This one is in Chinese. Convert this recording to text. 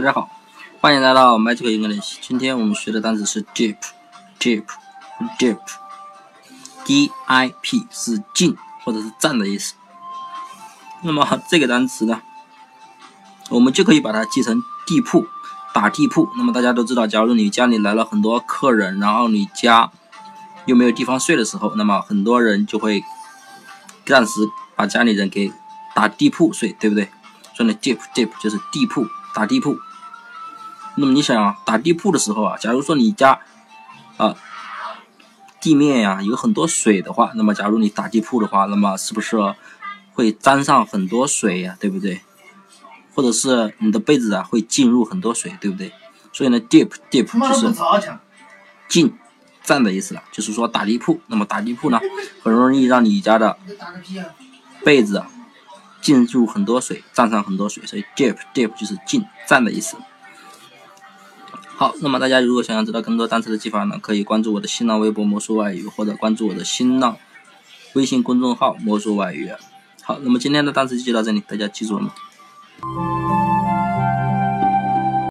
大家好，欢迎来到 Magic English。今天我们学的单词是 dip，dip，dip，d i p 是进或者是站的意思。那么这个单词呢，我们就可以把它记成地铺，打地铺。那么大家都知道，假如你家里来了很多客人，然后你家又没有地方睡的时候，那么很多人就会暂时把家里人给打地铺睡，对不对？所以呢，dip，dip 就是地铺，打地铺。那么你想啊，打地铺的时候啊，假如说你家啊地面呀有很多水的话，那么假如你打地铺的话，那么是不是会沾上很多水呀？对不对？或者是你的被子啊会进入很多水，对不对？所以呢，deep deep 就是进站的意思了，就是说打地铺。那么打地铺呢，很容易让你家的被子进入很多水，沾上很多水，所以 deep deep 就是进站的意思。好，那么大家如果想要知道更多单词的记法呢，可以关注我的新浪微博魔术外语，或者关注我的新浪微信公众号魔术外语。好，那么今天的单词就到这里，大家记住了吗？